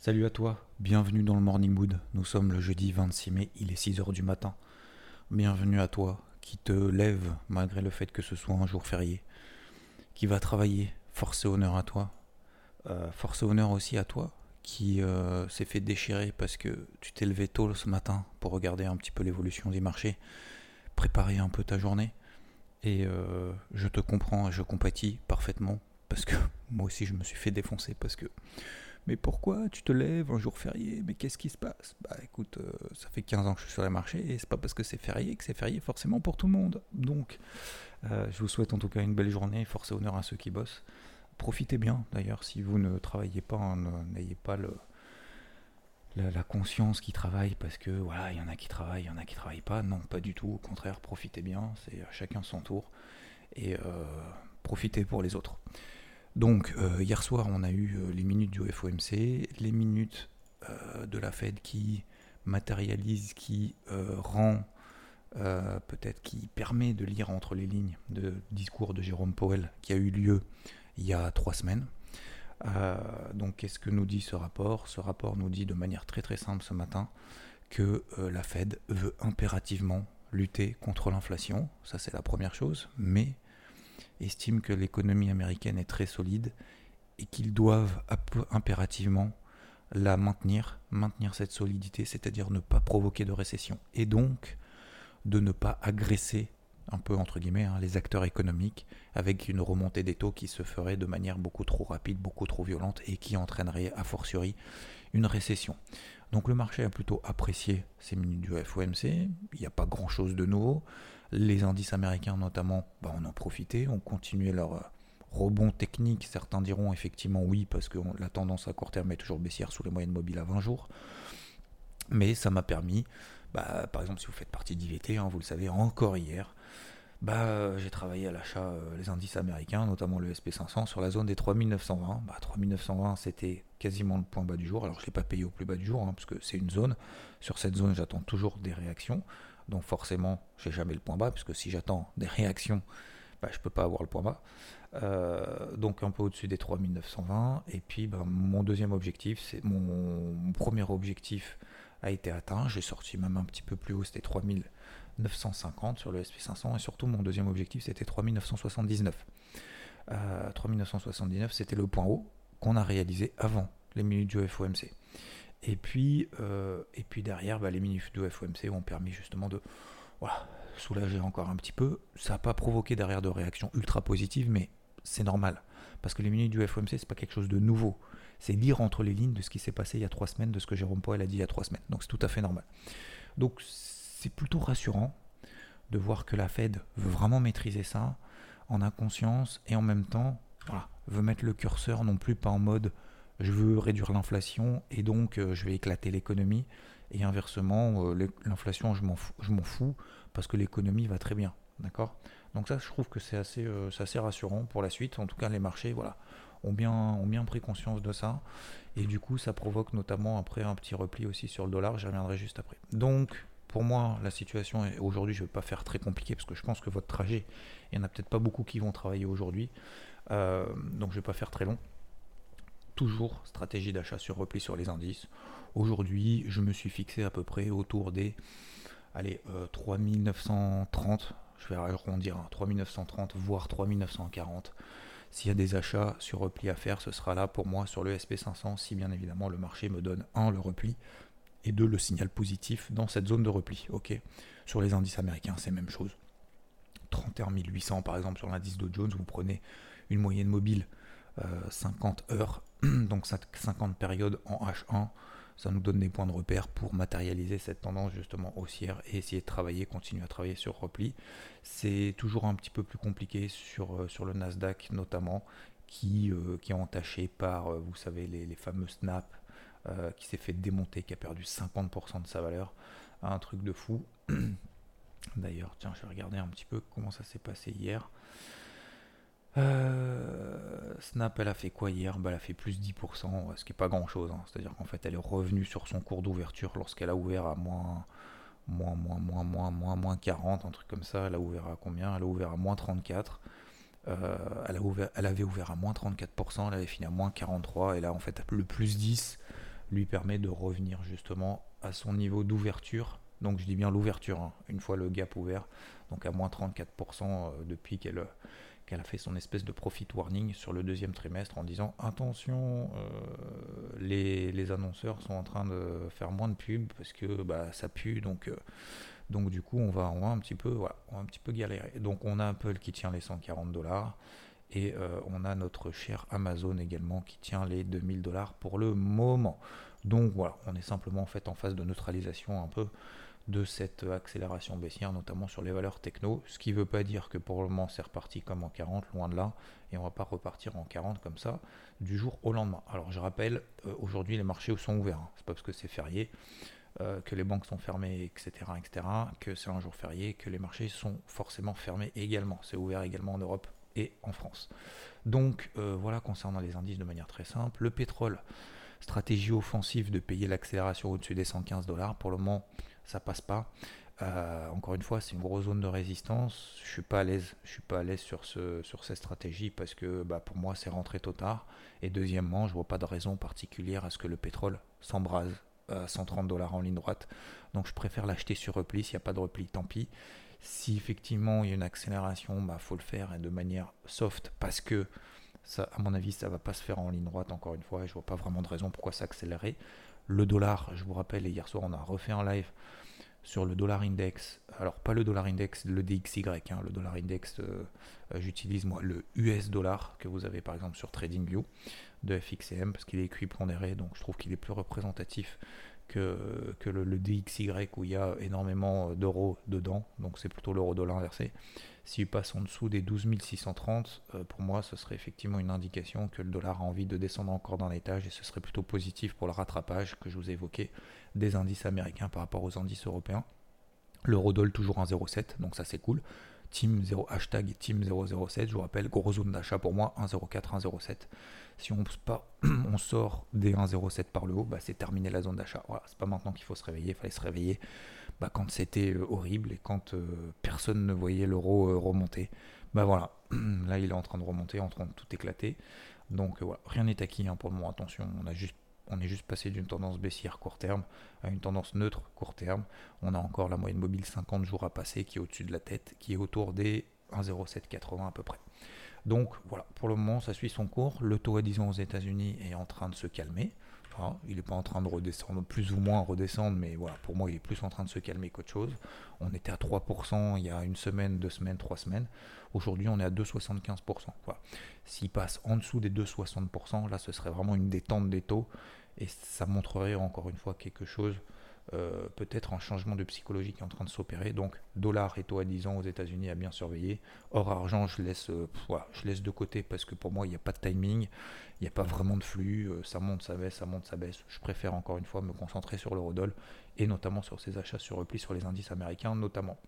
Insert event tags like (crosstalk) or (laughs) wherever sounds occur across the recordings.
Salut à toi, bienvenue dans le Morning Mood. Nous sommes le jeudi 26 mai, il est 6h du matin. Bienvenue à toi qui te lève malgré le fait que ce soit un jour férié, qui va travailler, force et honneur à toi. Euh, force et honneur aussi à toi qui euh, s'est fait déchirer parce que tu t'es levé tôt ce matin pour regarder un petit peu l'évolution des marchés, préparer un peu ta journée. Et euh, je te comprends et je compatis parfaitement parce que (laughs) moi aussi je me suis fait défoncer parce que mais pourquoi tu te lèves un jour férié? Mais qu'est-ce qui se passe? Bah écoute, euh, ça fait 15 ans que je suis sur les marchés et c'est pas parce que c'est férié que c'est férié forcément pour tout le monde. Donc, euh, je vous souhaite en tout cas une belle journée, force et honneur à ceux qui bossent. Profitez bien d'ailleurs, si vous ne travaillez pas, hein, n'ayez pas la, conscience qui travaille parce que voilà, il y en a qui travaillent, il y en a qui travaillent pas. Non, pas du tout. Au contraire, profitez bien, c'est chacun son tour et euh, profitez pour les autres. Donc, euh, hier soir, on a eu euh, les minutes du FOMC, les minutes euh, de la Fed qui matérialise, qui rend, peut-être qui permet de lire entre les lignes de discours de Jérôme Powell qui a eu lieu il y a trois semaines. Donc, qu'est-ce que nous dit ce rapport? Ce rapport nous dit de manière très très simple ce matin que la Fed veut impérativement lutter contre l'inflation. Ça, c'est la première chose. Mais estime que l'économie américaine est très solide et qu'ils doivent impérativement la maintenir, maintenir cette solidité, c'est-à-dire ne pas provoquer de récession. Et donc de ne pas agresser un peu entre guillemets hein, les acteurs économiques avec une remontée des taux qui se ferait de manière beaucoup trop rapide, beaucoup trop violente et qui entraînerait a fortiori une récession. Donc le marché a plutôt apprécié ces minutes du FOMC, il n'y a pas grand-chose de nouveau. Les indices américains notamment, bah, on en profitait, ont continué leur euh, rebond technique. Certains diront effectivement oui parce que la tendance à court terme est toujours baissière sous les moyennes mobiles à 20 jours. Mais ça m'a permis, bah, par exemple si vous faites partie d'IVT, hein, vous le savez encore hier, bah, j'ai travaillé à l'achat euh, les indices américains, notamment le SP500 sur la zone des 3920. Bah, 3920 c'était quasiment le point bas du jour. Alors je ne l'ai pas payé au plus bas du jour hein, parce que c'est une zone. Sur cette zone j'attends toujours des réactions. Donc forcément j'ai jamais le point bas puisque si j'attends des réactions, bah, je peux pas avoir le point bas. Euh, donc un peu au-dessus des 3920. Et puis bah, mon deuxième objectif, c'est mon, premier objectif a été atteint. J'ai sorti même un petit peu plus haut, c'était 3950 sur le SP500. Et surtout mon deuxième objectif, c'était 3979. Euh, 3979, c'était le point haut qu'on a réalisé avant les minutes du FOMC. Et puis, euh, et puis derrière, bah, les minutes du FOMC ont permis justement de soulager encore un petit peu. Ça n'a pas provoqué derrière de réactions ultra positives, mais c'est normal. Parce que les minutes du FOMC, c'est pas quelque chose de nouveau. C'est lire entre les lignes de ce qui s'est passé il y a trois semaines, de ce que Jérôme Powell a dit il y a trois semaines. Donc c'est tout à fait normal. Donc c'est plutôt rassurant de voir que la Fed veut vraiment maîtriser ça, en a conscience et en même temps, voilà, veut mettre le curseur non plus pas en mode je veux réduire l'inflation et donc euh, je vais éclater l'économie et inversement euh, l'inflation je m'en fous, fous parce que l'économie va très bien, d'accord? Donc ça je trouve que c'est assez, euh, assez rassurant pour la suite. En tout cas les marchés voilà ont bien, ont bien pris conscience de ça et du coup ça provoque notamment après un petit repli aussi sur le dollar. J'y reviendrai juste après. Donc pour moi, la situation aujourd'hui, je ne vais pas faire très compliqué parce que je pense que votre trajet, il n'y en a peut-être pas beaucoup qui vont travailler aujourd'hui. Donc je ne vais pas faire très long. Toujours stratégie d'achat sur repli sur les indices. Aujourd'hui, je me suis fixé à peu près autour des allez, euh, 3930. Je vais arrondir à 3930, voire 3940. S'il y a des achats sur repli à faire, ce sera là pour moi sur le SP500, si bien évidemment le marché me donne un le repli et deux le signal positif dans cette zone de repli. Ok. Sur les indices américains, c'est la même chose. 31 800 par exemple sur l'indice Dow Jones, vous prenez une moyenne mobile euh, 50 heures, (clears throat) donc 50 périodes en H1, ça nous donne des points de repère pour matérialiser cette tendance justement haussière et essayer de travailler, continuer à travailler sur repli. C'est toujours un petit peu plus compliqué sur, euh, sur le Nasdaq notamment qui, qui est entaché par, vous savez, les fameux snaps, qui s'est fait démonter, qui a perdu 50% de sa valeur. Un truc de fou. (clears throat) D'ailleurs, tiens, je vais regarder un petit peu comment ça s'est passé hier. Euh, Snap, elle a fait quoi hier? Bah, Elle a fait plus 10%, ce qui n'est pas grand chose. Hein. C'est-à-dire qu'en fait, elle est revenue sur son cours d'ouverture lorsqu'elle a ouvert à moins, moins, moins, moins, moins, moins, moins 40, un truc comme ça. Elle a ouvert à combien? Elle a ouvert à moins 34. Euh, elle, avait ouvert à moins 34%, elle avait fini à moins 43. Et là, en fait, le plus 10 lui permet de revenir justement à son niveau d'ouverture. Donc, je dis bien l'ouverture, hein, une fois le gap ouvert. Donc, à moins 34% euh, depuis qu'elle qu'elle a fait son espèce de profit warning sur le deuxième trimestre en disant attention, euh, les, annonceurs sont en train de faire moins de pubs parce que bah, ça pue, donc, euh, donc du coup on va, un petit peu, un petit peu galérer. Donc on a Apple qui tient les 140 dollars et euh, on a notre cher Amazon également qui tient les 2000 dollars pour le moment. Donc voilà, on est simplement en fait en phase de neutralisation un peu de cette accélération baissière, notamment sur les valeurs techno, ce qui ne veut pas dire que pour le moment c'est reparti comme en 40, loin de là, et on ne va pas repartir en 40 comme ça du jour au lendemain. Alors je rappelle, euh, aujourd'hui les marchés sont ouverts, hein. c'est pas parce que c'est férié, euh, que les banques sont fermées, etc., etc., que c'est un jour férié, que les marchés sont forcément fermés également. C'est ouvert également en Europe et en France. Donc euh, voilà concernant les indices de manière très simple. Le pétrole, stratégie offensive de payer l'accélération au-dessus des 115 dollars. Pour le moment, ça passe pas. Euh, encore une fois, c'est une grosse zone de résistance. Je suis pas à l'aise. Je suis pas à l'aise sur ce sur cette stratégie parce que bah, pour moi c'est rentré trop tard. Et deuxièmement, je vois pas de raison particulière à ce que le pétrole s'embrase à 130 dollars en ligne droite. Donc je préfère l'acheter sur repli. S'il n'y a pas de repli, tant pis. Si effectivement il y a une accélération, bah faut le faire et de manière soft parce que ça, à mon avis, ça va pas se faire en ligne droite encore une fois. Et je vois pas vraiment de raison pourquoi s'accélérer. Le dollar, je vous rappelle, hier soir on a refait un live sur le dollar index. Alors pas le dollar index, le DXY, hein, le dollar index, euh, euh, j'utilise moi le US dollar que vous avez par exemple sur TradingView de FXM parce qu'il est équipondéré, donc je trouve qu'il est plus représentatif que, que le, le, DXY où il y a énormément d'euros dedans, donc c'est plutôt l'euro dollar inversé. S'il passe en dessous des 12 630, euh, pour moi, ce serait effectivement une indication que le dollar a envie de descendre encore d'un étage et ce serait plutôt positif pour le rattrapage que je vous ai évoqué des indices américains par rapport aux indices européens. L'eurodoll toujours un 0,7, donc ça c'est cool. Team 0, hashtag Team 007, je vous rappelle, gros zone d'achat pour moi, 1,04, 1,07. Si on, pas, (clears throat) on sort des 1,07 par le haut, bah, c'est terminé la zone d'achat. Voilà, c'est pas maintenant qu'il faut se réveiller, il fallait se réveiller bah, quand c'était euh, horrible et quand euh, personne ne voyait l'euro euh, remonter. Bah voilà, (clears throat) là il est en train de remonter, en train de tout éclater. Donc voilà, rien n'est acquis hein, pour le moment, attention, on a juste on est juste passé d'une tendance baissière court terme à une tendance neutre court terme. On a encore la moyenne mobile 50 jours à passer qui est au-dessus de la tête, qui est autour des 1,0780 à peu près. Donc voilà, pour le moment ça suit son cours. Le taux à 10 ans aux États-Unis est en train de se calmer. il n'est pas en train de redescendre, plus ou moins redescendre, mais voilà, pour moi il est plus en train de se calmer qu'autre chose. On était à 3% il y a une semaine, deux semaines, trois semaines. Aujourd'hui on est à 2,75%. Voilà. S'il passe en dessous des 2,60%, là ce serait vraiment une détente des taux et ça montrerait encore une fois quelque chose, euh, peut-être un changement de psychologie qui est en train de s'opérer. Donc dollar et taux à 10 ans aux États-Unis à bien surveiller. Or argent, je laisse, euh, je laisse de côté parce que pour moi il n'y a pas de timing, il n'y a pas vraiment de flux, euh, ça monte, ça baisse, ça monte, ça baisse. Je préfère encore une fois me concentrer sur l'eurodoll et notamment sur ces achats sur repli sur les indices américains notamment.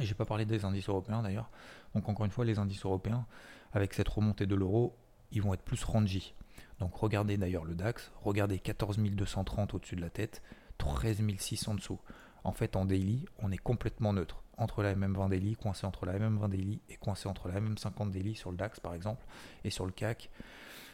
Et j'ai pas parlé des indices européens d'ailleurs. Donc encore une fois, les indices européens, avec cette remontée de l'euro, ils vont être plus rangy. Donc regardez d'ailleurs le DAX, regardez 14 230 au-dessus de la tête, 13 600 en dessous. En fait, en daily, on est complètement neutre. Entre la MM20 daily, coincé entre la MM20 daily et coincé entre la MM50 daily sur le DAX par exemple, et sur le CAC,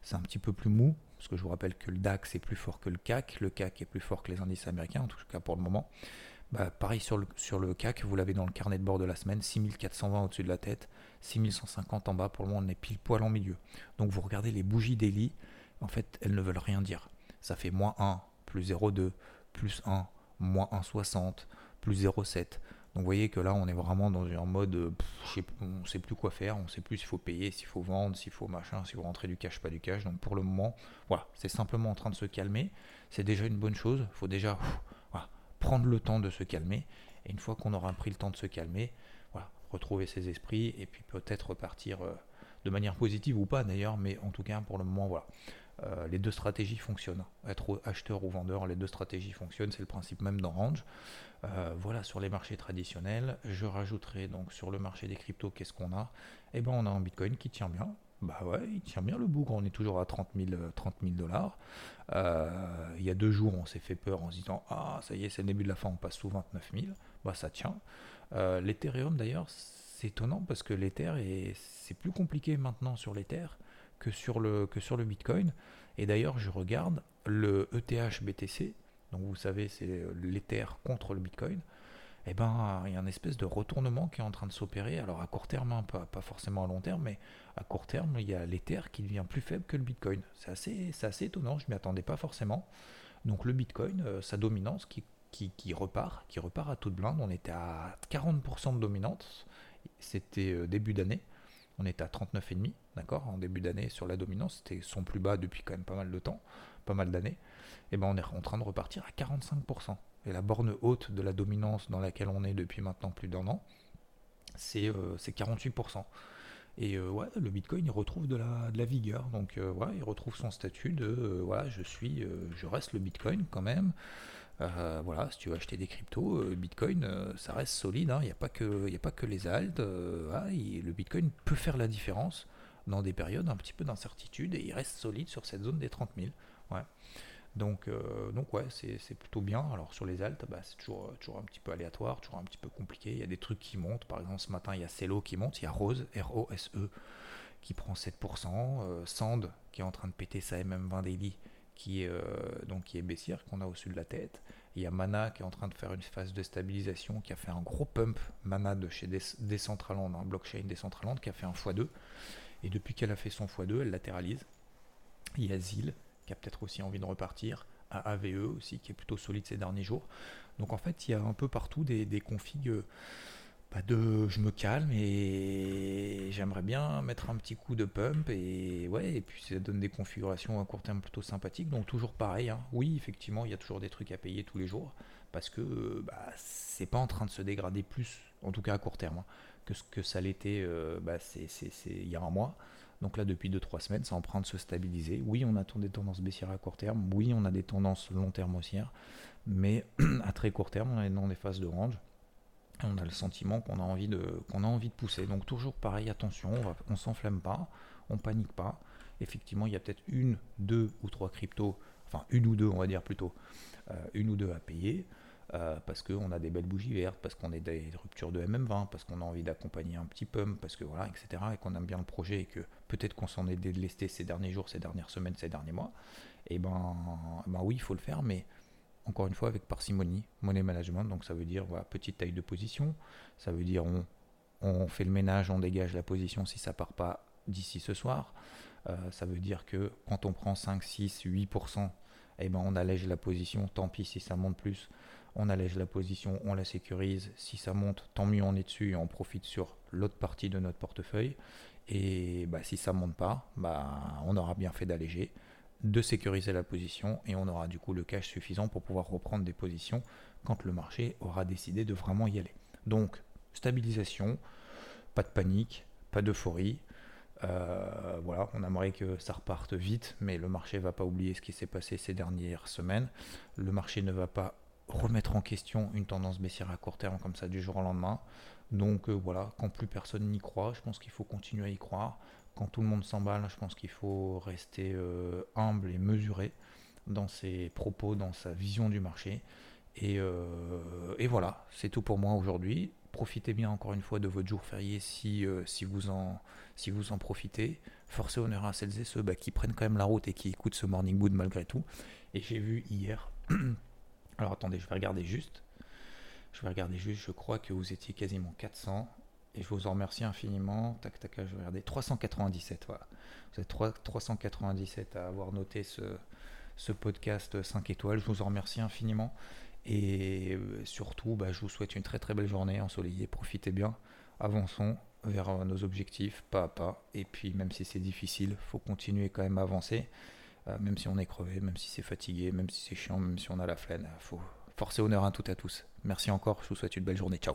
c'est un petit peu plus mou, parce que je vous rappelle que le DAX est plus fort que le CAC, le CAC est plus fort que les indices américains, en tout cas pour le moment. Bah, pareil sur le, sur le CAC, vous l'avez dans le carnet de bord de la semaine, 6420 au-dessus de la tête, 6150 en bas, pour le moment on est pile poil en milieu. Donc vous regardez les bougies daily, en fait, elles ne veulent rien dire. Ça fait moins 1, plus 0,2, plus 1, moins 1,60, plus 0,7. Donc vous voyez que là, on est vraiment dans un mode, on ne sait plus quoi faire, on ne sait plus s'il faut payer, s'il faut vendre, s'il faut machin, s'il faut rentrer du cash, pas du cash. Donc pour le moment, voilà, c'est simplement en train de se calmer. C'est déjà une bonne chose. Il faut déjà prendre le temps de se calmer. Et une fois qu'on aura pris le temps de se calmer, voilà, retrouver ses esprits et puis peut-être repartir. Euh, de manière positive ou pas d'ailleurs, mais en tout cas pour le moment voilà. Euh, les deux stratégies fonctionnent. Être acheteur ou vendeur, les deux stratégies fonctionnent, c'est le principe même d'Orange. Euh, voilà sur les marchés traditionnels. Je rajouterai donc sur le marché des cryptos, qu'est-ce qu'on a? Eh bien on a un Bitcoin qui tient bien. Bah ouais, il tient bien le bougre, on est toujours à 30 000 dollars. Euh, il y a deux jours, on s'est fait peur en se disant Ah, ça y est, c'est le début de la fin, on passe sous 29 000. Bah ça tient. L'Ethereum d'ailleurs, c'est étonnant parce que l'Ether, c'est plus compliqué maintenant sur l'Ether que sur le, que sur le Bitcoin. Et d'ailleurs, je regarde le ETH BTC, donc vous savez, c'est l'Ether contre le Bitcoin. Et eh ben, il y a une espèce de retournement qui est en train de s'opérer. Alors à court terme, hein, pas, pas, forcément à long terme, mais à court terme, il y a l'Ether qui devient plus faible que le Bitcoin. C'est assez, assez étonnant, je ne m'y attendais pas forcément. Donc le Bitcoin, euh, sa dominance qui, qui, qui, repart, qui repart à toute blinde. On était à 40% de dominance, c'était euh, début d'année. On était à 39,5, d'accord, en début d'année sur la dominance, c'était son plus bas depuis quand même pas mal de temps, pas mal d'années. Et ben on est en train de repartir à 45%. Et la borne haute de la dominance dans laquelle on est depuis maintenant plus d'un an, c'est 48%. Euh, et euh, ouais, le Bitcoin il retrouve de la, de la vigueur, donc euh, il retrouve son statut de voilà, je suis, je reste le Bitcoin quand même. Euh, voilà, si tu veux acheter des cryptos, euh, Bitcoin, euh, ça reste solide. Hein. Il n'y a, pas que, a pas que les altes. le Bitcoin peut faire la différence dans des périodes un petit peu d'incertitude et il reste solide sur cette zone des 30 000. Ouais. Donc, donc ouais, c'est plutôt bien. Alors sur les altes, bah, c'est toujours, toujours un petit peu aléatoire, toujours un petit peu compliqué. Il y a des trucs qui montent. Par exemple, ce matin, il y a Celo qui monte, il y a Rose, R-O-S-E, qui prend 7%. Sand qui est en train de péter sa MM20 daily qui est, euh, donc qui est qu'on a au-dessus de la tête. Il y a Mana qui est en train de faire une phase de stabilisation, qui a fait un gros pump. Mana de chez Decentraland, un blockchain Decentraland, qui a fait un x2. Et depuis qu'elle a fait son x2, elle latéralise. Il y a Zil, qui a peut-être aussi envie de repartir. À AVE aussi, qui est plutôt solide ces derniers jours. Donc en fait, il y a un peu partout des, des configs euh, je me calme et j'aimerais bien mettre un petit coup de pump et ouais et puis ça donne des configurations à court terme plutôt sympathiques. Donc toujours pareil hein. oui effectivement il y a toujours des trucs à payer tous les jours parce que bah, c'est pas en train de se dégrader plus en tout cas à court terme hein, que ce que ça l'était euh, bah, il y a un mois. Donc là depuis 2-3 semaines train de se stabiliser. Oui on attend des tendances baissières à court terme. Oui on a des tendances long terme haussières. Mais (clears throat) à très court terme on est dans des phases de range on a le sentiment qu'on a envie de a envie de pousser. Donc toujours pareil, attention, on, ne s'enflamme pas, on panique pas. Effectivement, il y a peut-être une, deux ou trois cryptos, enfin une ou deux, on va dire plutôt, euh, une ou deux à payer. Euh, parce qu'on a des belles bougies vertes, parce qu'on est des ruptures de MM20, parce qu'on a envie d'accompagner un petit pump, parce que voilà, etc. Et qu'on aime bien le projet et que peut-être qu'on s'en est délesté ces derniers jours, ces dernières semaines, ces derniers mois. Et ben, ben oui, il faut le faire, mais encore une fois avec parcimonie, money management, donc ça veut dire voilà, petite taille de position, ça veut dire on, on fait le ménage, on dégage la position si ça part pas d'ici ce soir, euh, ça veut dire que quand on prend 5, 6, 8%, eh ben on allège la position, tant pis si ça monte plus, on allège la position, on la sécurise, si ça monte, tant mieux on est dessus et on profite sur l'autre partie de notre portefeuille, et bah, si ça monte pas, bah, on aura bien fait d'alléger de sécuriser la position et on aura du coup le cash suffisant pour pouvoir reprendre des positions quand le marché aura décidé de vraiment y aller. Donc, stabilisation, pas de panique, pas d'euphorie. Euh, voilà, on aimerait que ça reparte vite, mais le marché va pas oublier ce qui s'est passé ces dernières semaines. Le marché ne va pas remettre en question une tendance baissière à court terme comme ça du jour au lendemain. Donc euh, voilà, quand plus personne n'y croit, je pense qu'il faut continuer à y croire quand tout le monde s'emballe, je pense qu'il faut rester euh, humble et mesuré dans ses propos, dans sa vision du marché. Et, euh, voilà, c'est tout pour moi aujourd'hui. Profitez bien encore une fois de votre jour férié si, euh, vous, en, profitez. Forcez honneur à celles et ceux bah, qui prennent quand même la route et qui écoutent ce morning mood malgré tout. Et j'ai vu hier, (clears throat) alors attendez, je vais regarder juste. Je vais regarder juste, je crois que vous étiez quasiment 400. Et je vous en remercie infiniment. Tac, tac, je vais regarder. 397, voilà. Vous êtes 397 à avoir noté ce, podcast 5 étoiles. Je vous en remercie infiniment. Et euh, surtout, bah, je vous souhaite une très très belle journée ensoleillée. Profitez bien. Avançons vers nos objectifs, pas à pas. Et puis, même si c'est difficile, faut continuer quand même à avancer. Euh, même si on est crevé, même si c'est fatigué, même si c'est chiant, même si on a la flemme. faut forcer honneur à tout à tous. Merci encore. Je vous souhaite une belle journée. Ciao.